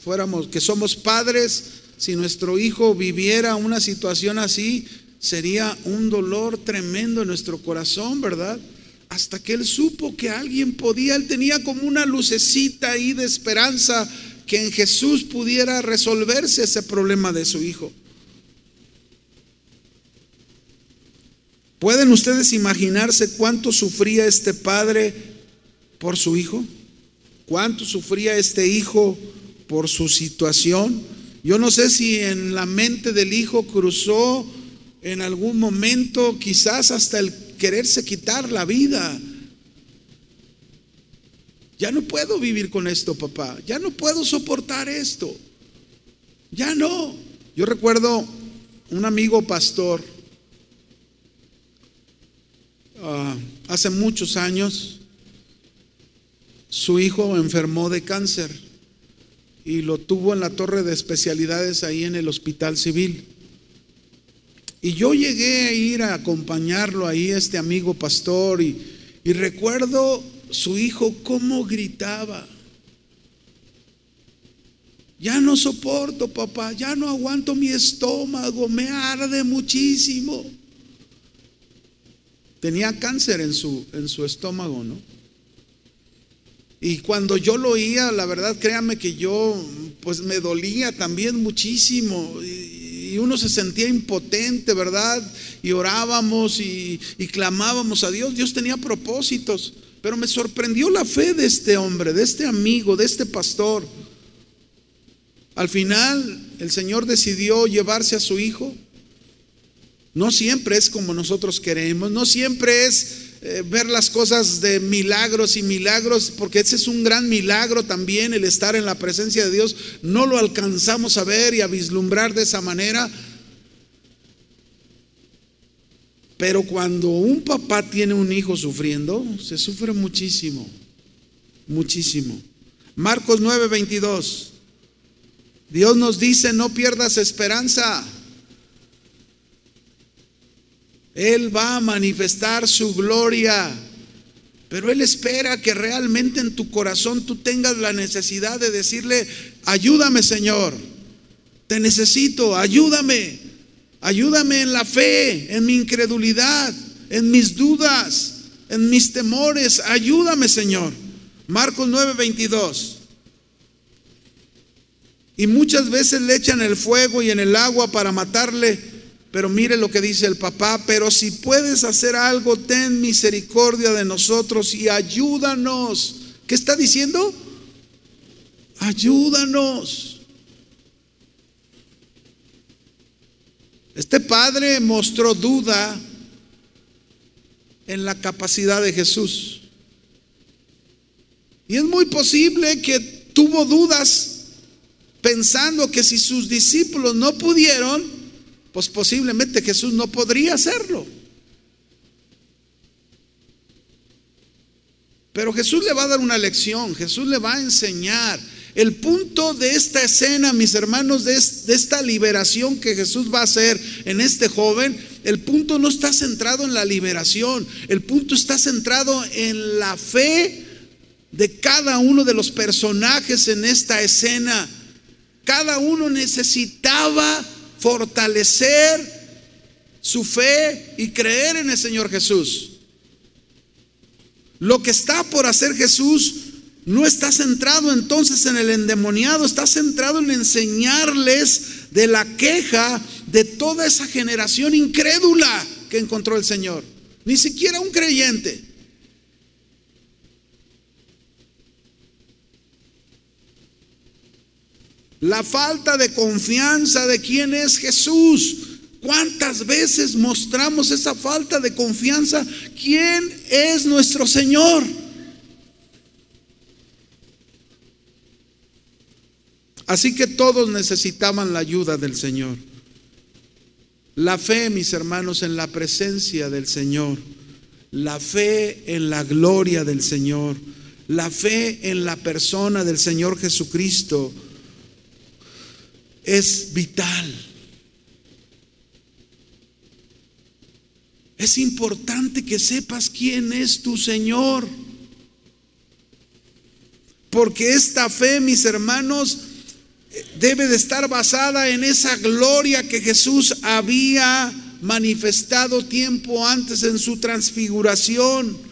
Speaker 1: fuéramos, que somos padres, si nuestro hijo viviera una situación así, sería un dolor tremendo en nuestro corazón, ¿verdad? Hasta que él supo que alguien podía, él tenía como una lucecita ahí de esperanza que en Jesús pudiera resolverse ese problema de su hijo. ¿Pueden ustedes imaginarse cuánto sufría este padre por su hijo? Cuánto sufría este hijo por su situación. Yo no sé si en la mente del hijo cruzó en algún momento quizás hasta el quererse quitar la vida. Ya no puedo vivir con esto, papá. Ya no puedo soportar esto. Ya no. Yo recuerdo un amigo pastor ah, hace muchos años su hijo enfermó de cáncer y lo tuvo en la torre de especialidades ahí en el hospital civil. Y yo llegué a ir a acompañarlo ahí, este amigo pastor, y, y recuerdo su hijo cómo gritaba. Ya no soporto, papá, ya no aguanto mi estómago, me arde muchísimo. Tenía cáncer en su, en su estómago, ¿no? Y cuando yo lo oía, la verdad, créame que yo, pues me dolía también muchísimo. Y, uno se sentía impotente, ¿verdad? Y orábamos y clamábamos a Dios. Dios tenía propósitos. Pero me sorprendió la fe de este hombre, de este amigo, de este pastor. Al final el Señor decidió llevarse a su hijo. No siempre es como nosotros queremos, no siempre es eh, ver las cosas de milagros y milagros, porque ese es un gran milagro también, el estar en la presencia de Dios. No lo alcanzamos a ver y a vislumbrar de esa manera. Pero cuando un papá tiene un hijo sufriendo, se sufre muchísimo, muchísimo. Marcos 9:22. Dios nos dice, no pierdas esperanza. Él va a manifestar su gloria, pero Él espera que realmente en tu corazón tú tengas la necesidad de decirle, ayúdame Señor, te necesito, ayúdame, ayúdame en la fe, en mi incredulidad, en mis dudas, en mis temores, ayúdame Señor. Marcos 9:22. Y muchas veces le echan el fuego y en el agua para matarle. Pero mire lo que dice el papá, pero si puedes hacer algo, ten misericordia de nosotros y ayúdanos. ¿Qué está diciendo? Ayúdanos. Este padre mostró duda en la capacidad de Jesús. Y es muy posible que tuvo dudas pensando que si sus discípulos no pudieron, pues posiblemente Jesús no podría hacerlo. Pero Jesús le va a dar una lección, Jesús le va a enseñar. El punto de esta escena, mis hermanos, de, esta liberación que Jesús va a hacer en este joven, el punto no está centrado en la liberación, el punto está centrado en la fe de cada uno de los personajes en esta escena. Cada uno necesitaba fortalecer su fe y creer en el Señor Jesús. Lo que está por hacer Jesús no está centrado entonces en el endemoniado, está centrado en enseñarles de la queja de toda esa generación incrédula que encontró el Señor. Ni siquiera un creyente. La falta de confianza de quién es Jesús. ¿Cuántas veces mostramos esa falta de confianza? ¿Quién es nuestro Señor? Así que todos necesitaban la ayuda del Señor. La fe, mis hermanos, en la presencia del Señor. La fe en la gloria del Señor. La fe en la persona del Señor Jesucristo es vital. Es importante que sepas quién es tu Señor. Porque esta fe, mis hermanos, debe de estar basada en esa gloria que Jesús había manifestado tiempo antes en su transfiguración.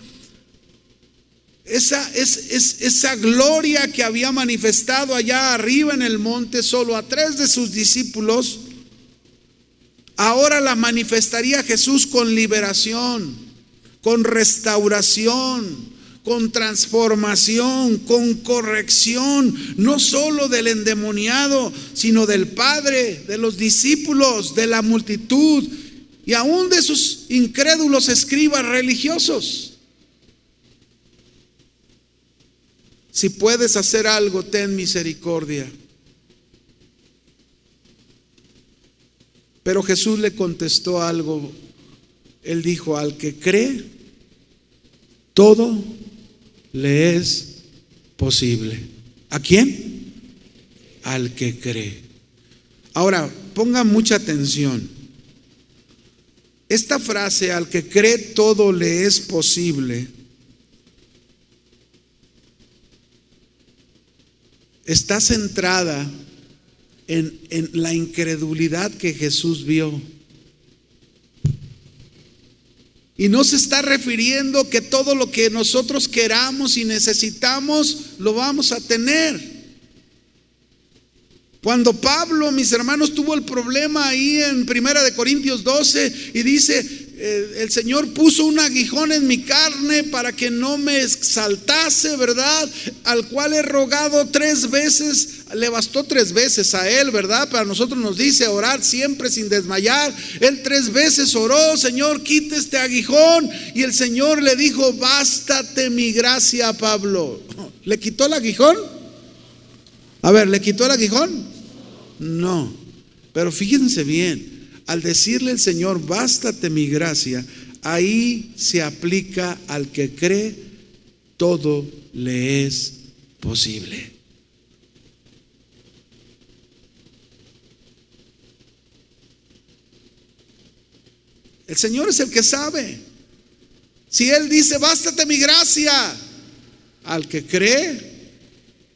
Speaker 1: Esa, es, esa gloria que había manifestado allá arriba en el monte solo a tres de sus discípulos, ahora la manifestaría Jesús con liberación, con restauración, con transformación, con corrección, no solo del endemoniado, sino del Padre, de los discípulos, de la multitud y aún de sus incrédulos escribas religiosos. Si puedes hacer algo, ten misericordia. Pero Jesús le contestó algo. Él dijo, al que cree, todo le es posible. ¿A quién? Al que cree. Ahora, ponga mucha atención. Esta frase, al que cree, todo le es posible está centrada en, la incredulidad que Jesús vio. Y no se está refiriendo que todo lo que nosotros queramos y necesitamos lo vamos a tener. Cuando Pablo, mis hermanos, tuvo el problema ahí en Primera de Corintios 12 y dice, eh, el Señor puso un aguijón en mi carne para que no me exaltase, ¿verdad? Al cual he rogado tres veces, le bastó tres veces a él, ¿verdad? Para nosotros nos dice orar siempre sin desmayar. Él tres veces oró, Señor, quite este aguijón. Y el Señor le dijo, bástate mi gracia, Pablo. ¿Le quitó el aguijón? A ver, ¿le quitó el aguijón? No. Pero fíjense bien, al decirle el Señor, bástate mi gracia, ahí se aplica al que cree, todo le es posible. El Señor es el que sabe. Si Él dice, bástate mi gracia, al que cree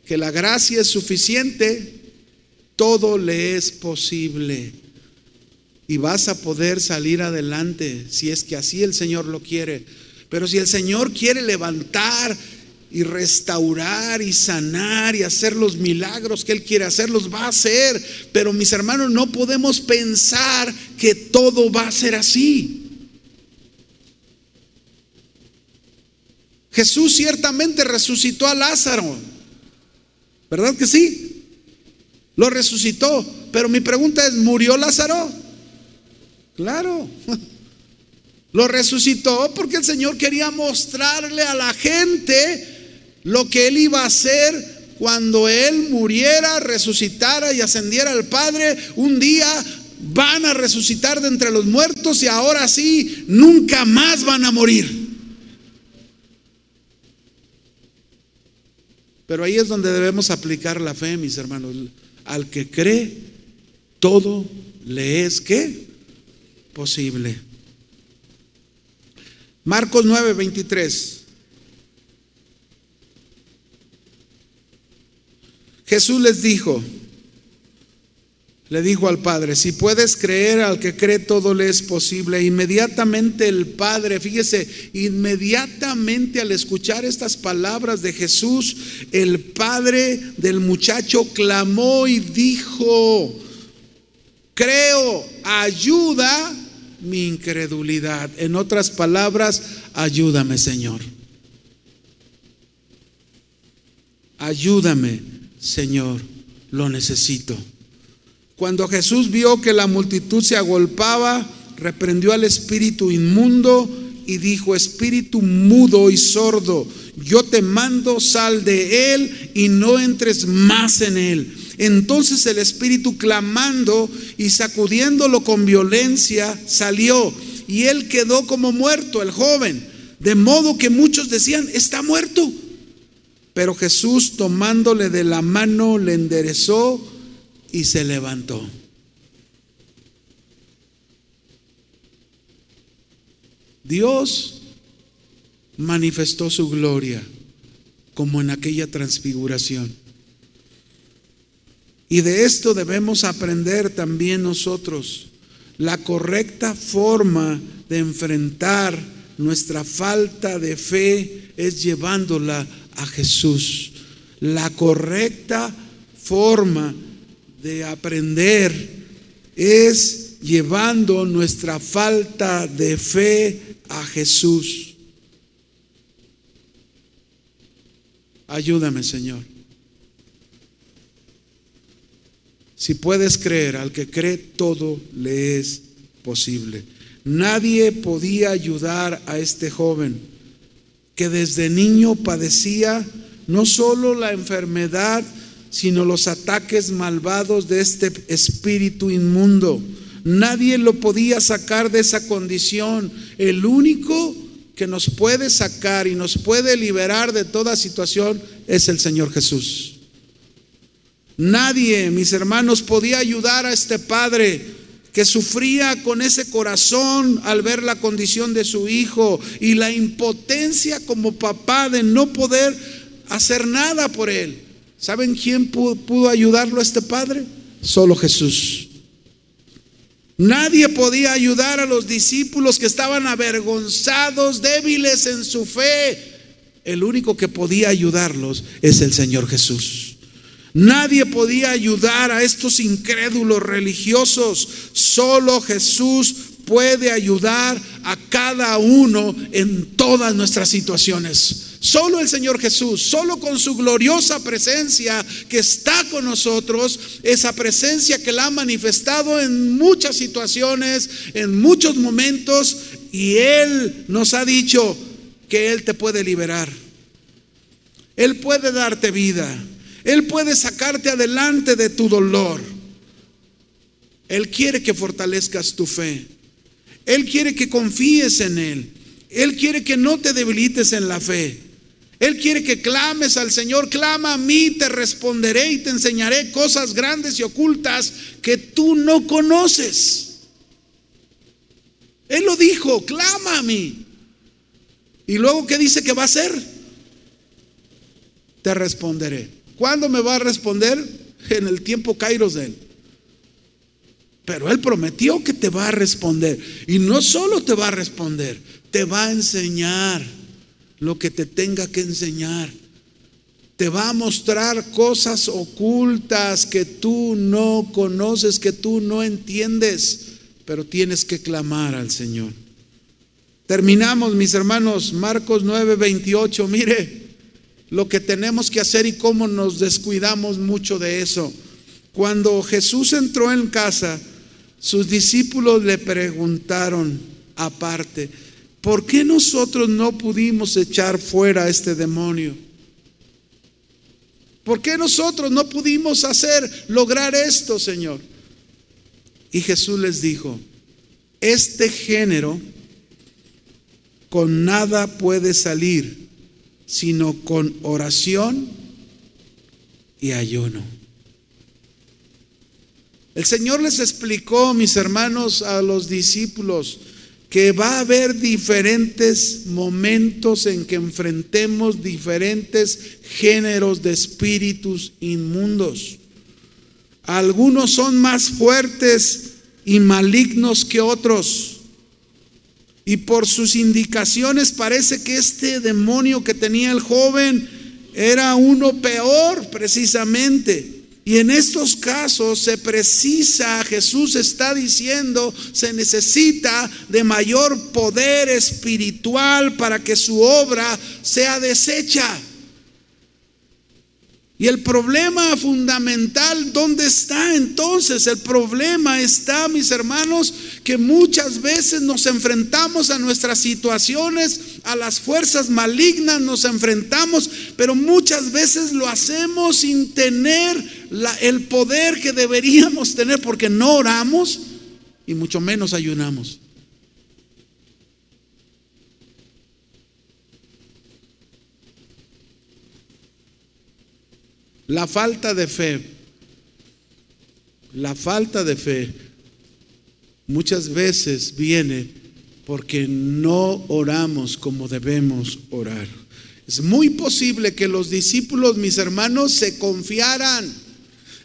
Speaker 1: que la gracia es suficiente, todo le es posible y vas a poder salir adelante si es que así el Señor lo quiere. Pero si el Señor quiere levantar y restaurar y sanar y hacer los milagros que Él quiere hacer, los va a hacer. Pero mis hermanos, no podemos pensar que todo va a ser así. Jesús ciertamente resucitó a Lázaro. ¿Verdad que sí? Lo resucitó. Pero mi pregunta es, ¿murió Lázaro? Claro. Lo resucitó porque el Señor quería mostrarle a la gente lo que Él iba a hacer cuando Él muriera, resucitara y ascendiera al Padre. Un día van a resucitar de entre los muertos y ahora sí, nunca más van a morir. Pero ahí es donde debemos aplicar la fe, mis hermanos. Al que cree, todo le es que posible. Marcos 9, 23. Jesús les dijo, le dijo al Padre, si puedes creer al que cree todo le es posible. Inmediatamente el Padre, fíjese, inmediatamente al escuchar estas palabras de Jesús, el Padre del muchacho clamó y dijo, creo, ayuda mi incredulidad. En otras palabras, ayúdame Señor. Ayúdame Señor, lo necesito. Cuando Jesús vio que la multitud se agolpaba, reprendió al espíritu inmundo y dijo, espíritu mudo y sordo, yo te mando, sal de él y no entres más en él. Entonces el espíritu clamando y sacudiéndolo con violencia salió y él quedó como muerto, el joven, de modo que muchos decían, está muerto. Pero Jesús tomándole de la mano le enderezó y se levantó. Dios manifestó su gloria como en aquella transfiguración. Y de esto debemos aprender también nosotros. La correcta forma de enfrentar nuestra falta de fe es llevándola a Jesús. La correcta forma de aprender es llevando nuestra falta de fe a Jesús. Ayúdame, Señor. Si puedes creer, al que cree todo le es posible. Nadie podía ayudar a este joven que desde niño padecía no solo la enfermedad, sino los ataques malvados de este espíritu inmundo. Nadie lo podía sacar de esa condición. El único que nos puede sacar y nos puede liberar de toda situación es el Señor Jesús. Nadie, mis hermanos, podía ayudar a este padre que sufría con ese corazón al ver la condición de su hijo y la impotencia como papá de no poder hacer nada por él. ¿Saben quién pudo, ayudarlo a este padre? Solo Jesús. Nadie podía ayudar a los discípulos que estaban avergonzados, débiles en su fe. El único que podía ayudarlos es el Señor Jesús. Nadie podía ayudar a estos incrédulos religiosos. Solo Jesús puede ayudar a cada uno en todas nuestras situaciones. Solo el Señor Jesús, solo con su gloriosa presencia que está con nosotros, esa presencia que la ha manifestado en muchas situaciones, en muchos momentos, y Él nos ha dicho que Él te puede liberar. Él puede darte vida. Él puede sacarte adelante de tu dolor. Él quiere que fortalezcas tu fe. Él quiere que confíes en Él. Él quiere que no te debilites en la fe. Él quiere que clames al Señor, clama a mí, te responderé y te enseñaré cosas grandes y ocultas que tú no conoces. Él lo dijo, clama a mí. Y luego, ¿qué dice que va a hacer? Te responderé. ¿Cuándo me va a responder? En el tiempo kairos de Él. Pero Él prometió que te va a responder. Y no solo te va a responder, te va a enseñar lo que te tenga que enseñar. Te va a mostrar cosas ocultas que tú no conoces, que tú no entiendes, pero tienes que clamar al Señor. Terminamos, mis hermanos, Marcos 9, 28. Mire lo que tenemos que hacer y cómo nos descuidamos mucho de eso. Cuando Jesús entró en casa, sus discípulos le preguntaron aparte, ¿por qué nosotros no pudimos echar fuera a este demonio? ¿Por qué nosotros no pudimos hacer, lograr esto, Señor? Y Jesús les dijo, este género con nada puede salir, sino con oración y ayuno. El Señor les explicó, mis hermanos, a los discípulos, que va a haber diferentes momentos en que enfrentemos diferentes géneros de espíritus inmundos. Algunos son más fuertes y malignos que otros. Y por sus indicaciones parece que este demonio que tenía el joven era uno peor precisamente. Y en estos casos se precisa, Jesús está diciendo, se necesita de mayor poder espiritual para que su obra sea deshecha. Y el problema fundamental, ¿dónde está entonces? El problema está, mis hermanos, que muchas veces nos enfrentamos a nuestras situaciones, a las fuerzas malignas nos enfrentamos, pero muchas veces lo hacemos sin tener el poder que deberíamos tener porque no oramos y mucho menos ayunamos. La falta de fe, la falta de fe muchas veces viene porque no oramos como debemos orar. Es muy posible que los discípulos, mis hermanos, se confiaran.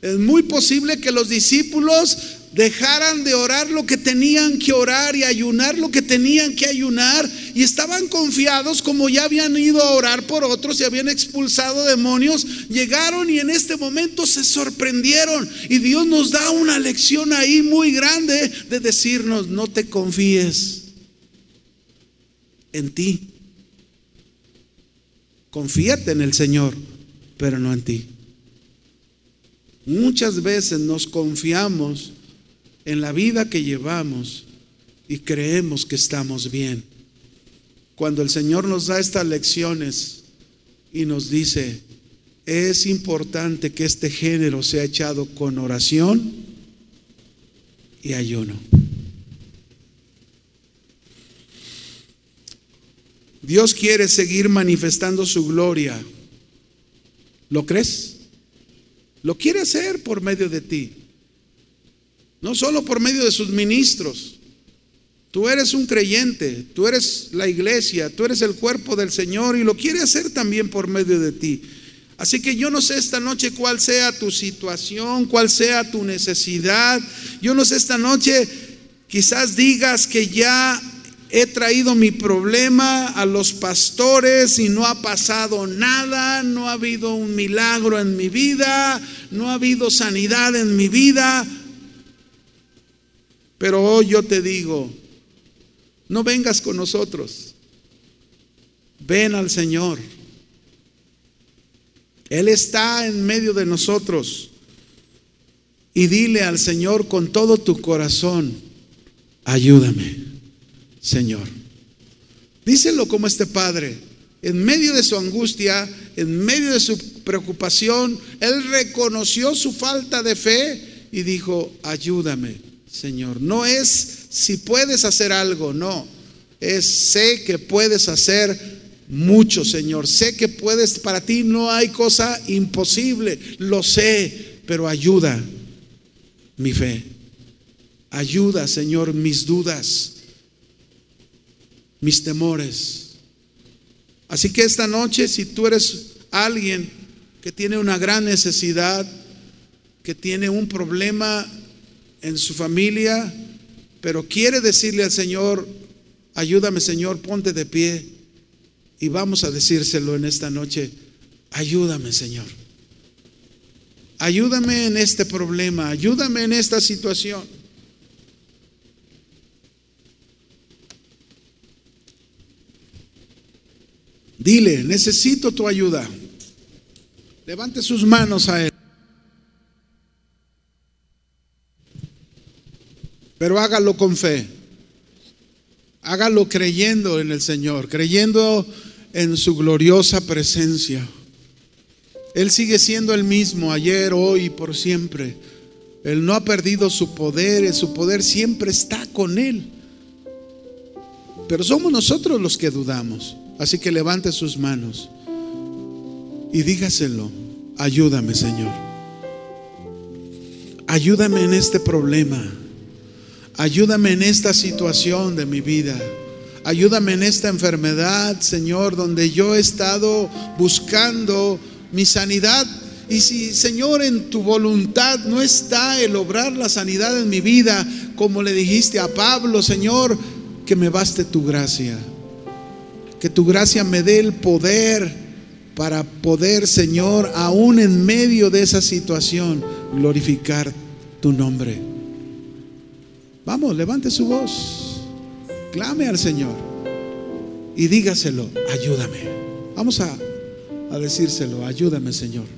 Speaker 1: Es muy posible que los discípulos dejaran de orar lo que tenían que orar y ayunar lo que tenían que ayunar y estaban confiados como ya habían ido a orar por otros y habían expulsado demonios, llegaron y en este momento se sorprendieron y Dios nos da una lección ahí muy grande de decirnos, no te confíes en ti, confíate en el Señor, pero no en ti. Muchas veces nos confiamos en la vida que llevamos y creemos que estamos bien. Cuando el Señor nos da estas lecciones y nos dice, es importante que este género sea echado con oración y ayuno. Dios quiere seguir manifestando su gloria. ¿Lo crees? Lo quiere hacer por medio de ti. No solo por medio de sus ministros. Tú eres un creyente, tú eres la iglesia, tú eres el cuerpo del Señor y lo quiere hacer también por medio de ti. Así que yo no sé esta noche cuál sea tu situación, cuál sea tu necesidad. Yo no sé esta noche, quizás digas que ya he traído mi problema a los pastores y no ha pasado nada, no ha habido un milagro en mi vida, no ha habido sanidad en mi vida. Pero hoy yo te digo, no vengas con nosotros, ven al Señor. Él está en medio de nosotros. Y dile al Señor con todo tu corazón, ayúdame. Señor. Díselo como este padre. En medio de su angustia, en medio de su preocupación, él reconoció su falta de fe y dijo, ayúdame, Señor. No es si puedes hacer algo, no. Es sé que puedes hacer mucho, Señor. Sé que puedes, para ti no hay cosa imposible, lo sé, pero ayuda mi fe. Ayuda, Señor, mis dudas mis temores. Así que esta noche, si tú eres alguien que tiene una gran necesidad, que tiene un problema en su familia, pero quiere decirle al Señor, ayúdame Señor, ponte de pie y vamos a decírselo en esta noche, ayúdame Señor. Ayúdame en este problema, ayúdame en esta situación. Dile, necesito tu ayuda. Levante sus manos a Él. Pero hágalo con fe. Hágalo creyendo en el Señor, creyendo en su gloriosa presencia. Él sigue siendo el mismo ayer, hoy y por siempre. Él no ha perdido su poder, su poder siempre está con Él. Pero somos nosotros los que dudamos. Así que levante sus manos y dígaselo. Ayúdame, Señor. Ayúdame en este problema. Ayúdame en esta situación de mi vida. Ayúdame en esta enfermedad, Señor, donde yo he estado buscando mi sanidad. Y si, Señor, en tu voluntad no está el obrar la sanidad en mi vida, como le dijiste a Pablo, Señor, que me baste tu gracia. Que tu gracia me dé el poder para poder, Señor, aún en medio de esa situación, glorificar tu nombre. Vamos, levante su voz, clame al Señor y dígaselo, ayúdame. Vamos a, a decírselo, ayúdame, Señor.